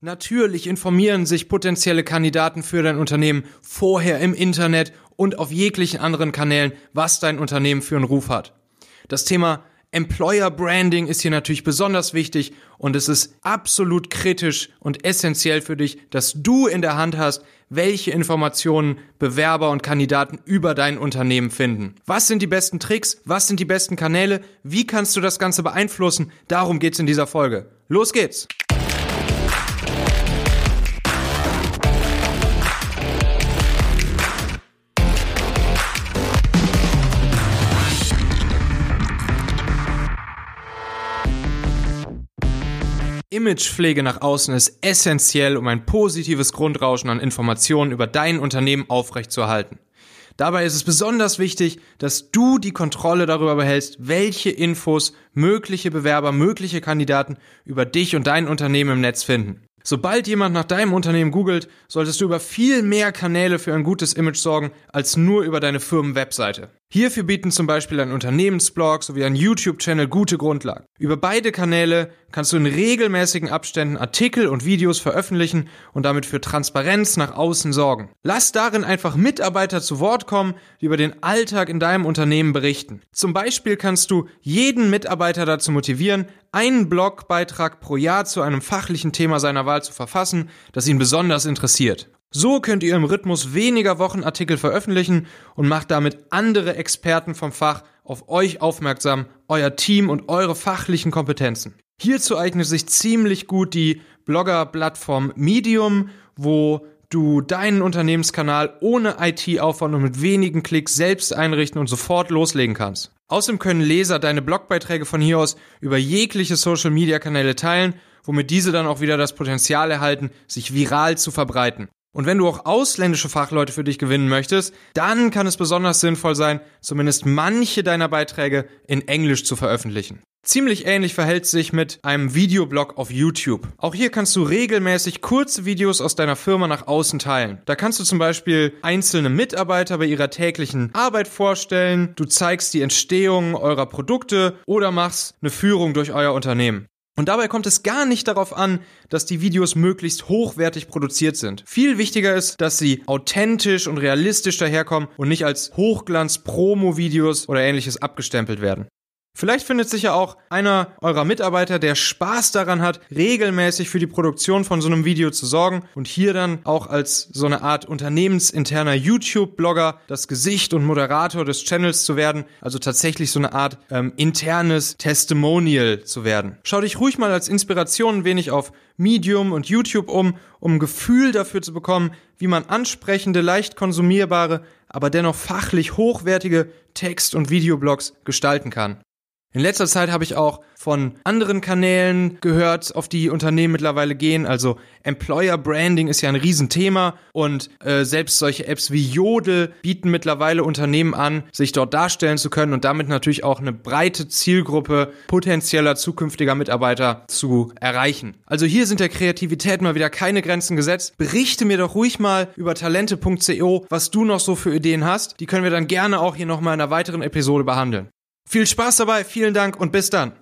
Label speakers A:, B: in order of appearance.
A: Natürlich informieren sich potenzielle Kandidaten für dein Unternehmen vorher im Internet und auf jeglichen anderen Kanälen, was dein Unternehmen für einen Ruf hat. Das Thema Employer Branding ist hier natürlich besonders wichtig und es ist absolut kritisch und essentiell für dich, dass du in der Hand hast, welche Informationen Bewerber und Kandidaten über dein Unternehmen finden. Was sind die besten Tricks? Was sind die besten Kanäle? Wie kannst du das Ganze beeinflussen? Darum geht's in dieser Folge. Los geht's! Imagepflege nach außen ist essentiell, um ein positives Grundrauschen an Informationen über dein Unternehmen aufrechtzuerhalten. Dabei ist es besonders wichtig, dass du die Kontrolle darüber behältst, welche Infos mögliche Bewerber, mögliche Kandidaten über dich und dein Unternehmen im Netz finden. Sobald jemand nach deinem Unternehmen googelt, solltest du über viel mehr Kanäle für ein gutes Image sorgen, als nur über deine Firmenwebseite. Hierfür bieten zum Beispiel ein Unternehmensblog sowie ein YouTube-Channel gute Grundlagen. Über beide Kanäle kannst du in regelmäßigen Abständen Artikel und Videos veröffentlichen und damit für Transparenz nach außen sorgen. Lass darin einfach Mitarbeiter zu Wort kommen, die über den Alltag in deinem Unternehmen berichten. Zum Beispiel kannst du jeden Mitarbeiter dazu motivieren, einen Blogbeitrag pro Jahr zu einem fachlichen Thema seiner Wahl zu verfassen, das ihn besonders interessiert. So könnt ihr im Rhythmus weniger Wochenartikel veröffentlichen und macht damit andere Experten vom Fach auf euch aufmerksam, euer Team und eure fachlichen Kompetenzen. Hierzu eignet sich ziemlich gut die Blogger-Plattform Medium, wo du deinen Unternehmenskanal ohne IT-Aufwand und mit wenigen Klicks selbst einrichten und sofort loslegen kannst. Außerdem können Leser deine Blogbeiträge von hier aus über jegliche Social-Media-Kanäle teilen, womit diese dann auch wieder das Potenzial erhalten, sich viral zu verbreiten. Und wenn du auch ausländische Fachleute für dich gewinnen möchtest, dann kann es besonders sinnvoll sein, zumindest manche deiner Beiträge in Englisch zu veröffentlichen. Ziemlich ähnlich verhält es sich mit einem Videoblog auf YouTube. Auch hier kannst du regelmäßig kurze Videos aus deiner Firma nach außen teilen. Da kannst du zum Beispiel einzelne Mitarbeiter bei ihrer täglichen Arbeit vorstellen, du zeigst die Entstehung eurer Produkte oder machst eine Führung durch euer Unternehmen. Und dabei kommt es gar nicht darauf an, dass die Videos möglichst hochwertig produziert sind. Viel wichtiger ist, dass sie authentisch und realistisch daherkommen und nicht als Hochglanz-Promo-Videos oder ähnliches abgestempelt werden. Vielleicht findet sich ja auch einer eurer Mitarbeiter, der Spaß daran hat, regelmäßig für die Produktion von so einem Video zu sorgen und hier dann auch als so eine Art unternehmensinterner YouTube-Blogger das Gesicht und Moderator des Channels zu werden, also tatsächlich so eine Art ähm, internes Testimonial zu werden. Schau dich ruhig mal als Inspiration ein wenig auf Medium und YouTube um, um ein Gefühl dafür zu bekommen, wie man ansprechende, leicht konsumierbare, aber dennoch fachlich hochwertige Text- und Videoblogs gestalten kann. In letzter Zeit habe ich auch von anderen Kanälen gehört, auf die Unternehmen mittlerweile gehen. Also Employer Branding ist ja ein Riesenthema und äh, selbst solche Apps wie Jodel bieten mittlerweile Unternehmen an, sich dort darstellen zu können und damit natürlich auch eine breite Zielgruppe potenzieller zukünftiger Mitarbeiter zu erreichen. Also hier sind der Kreativität mal wieder keine Grenzen gesetzt. Berichte mir doch ruhig mal über talente.co, was du noch so für Ideen hast. Die können wir dann gerne auch hier nochmal in einer weiteren Episode behandeln. Viel Spaß dabei, vielen Dank und bis dann.